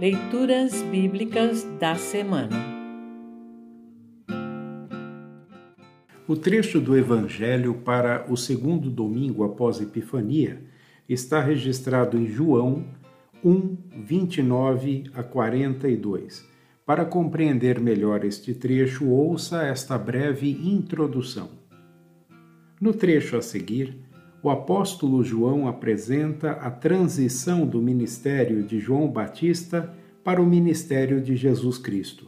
Leituras Bíblicas da Semana O trecho do Evangelho para o segundo domingo após Epifania está registrado em João 1, 29 a 42. Para compreender melhor este trecho, ouça esta breve introdução. No trecho a seguir, o apóstolo João apresenta a transição do ministério de João Batista para o ministério de Jesus Cristo.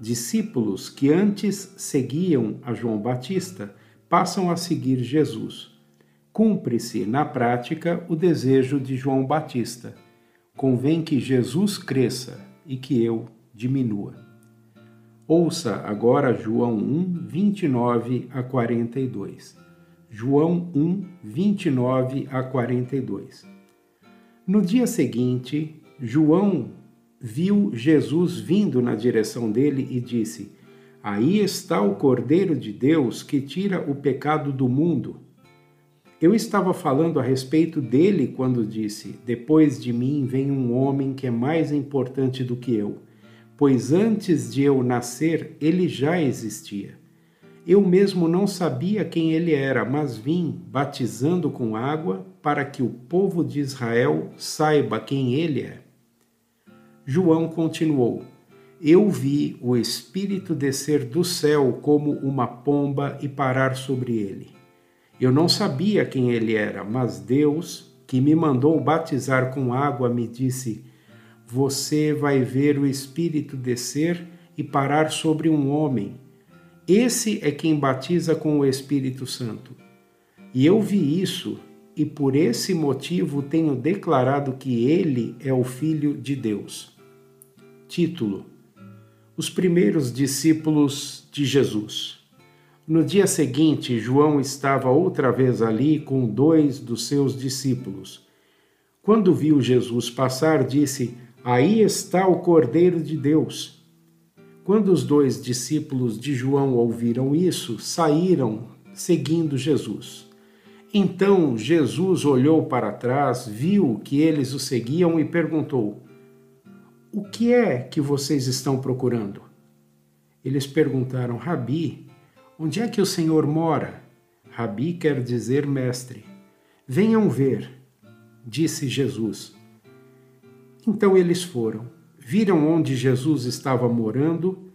Discípulos que antes seguiam a João Batista passam a seguir Jesus. Cumpre-se, na prática, o desejo de João Batista. Convém que Jesus cresça e que eu diminua. Ouça agora João 1, 29 a 42. João 1, 29 a 42. No dia seguinte, João viu Jesus vindo na direção dele e disse: Aí está o Cordeiro de Deus que tira o pecado do mundo. Eu estava falando a respeito dele quando disse: Depois de mim vem um homem que é mais importante do que eu, pois antes de eu nascer ele já existia. Eu mesmo não sabia quem ele era, mas vim batizando com água para que o povo de Israel saiba quem ele é. João continuou: Eu vi o Espírito descer do céu como uma pomba e parar sobre ele. Eu não sabia quem ele era, mas Deus, que me mandou batizar com água, me disse: Você vai ver o Espírito descer e parar sobre um homem esse é quem batiza com o Espírito Santo. E eu vi isso, e por esse motivo tenho declarado que ele é o Filho de Deus. Título: Os primeiros discípulos de Jesus. No dia seguinte, João estava outra vez ali com dois dos seus discípulos. Quando viu Jesus passar, disse: Aí está o Cordeiro de Deus. Quando os dois discípulos de João ouviram isso, saíram seguindo Jesus. Então Jesus olhou para trás, viu que eles o seguiam e perguntou: O que é que vocês estão procurando? Eles perguntaram: Rabi, onde é que o Senhor mora? Rabi quer dizer mestre. Venham ver, disse Jesus. Então eles foram viram onde Jesus estava morando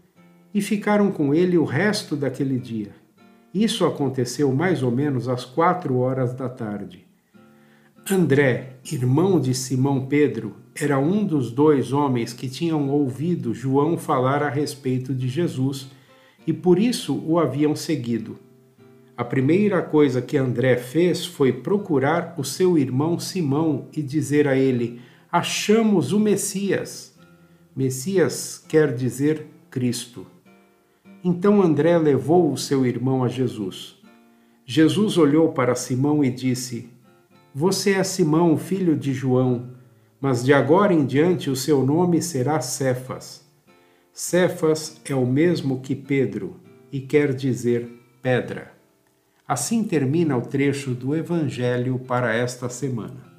e ficaram com ele o resto daquele dia. Isso aconteceu mais ou menos às quatro horas da tarde. André, irmão de Simão Pedro, era um dos dois homens que tinham ouvido João falar a respeito de Jesus e por isso o haviam seguido. A primeira coisa que André fez foi procurar o seu irmão Simão e dizer a ele: Achamos o Messias. Messias quer dizer Cristo. Então André levou o seu irmão a Jesus. Jesus olhou para Simão e disse: Você é Simão, filho de João, mas de agora em diante o seu nome será Cefas. Cefas é o mesmo que Pedro e quer dizer pedra. Assim termina o trecho do Evangelho para esta semana.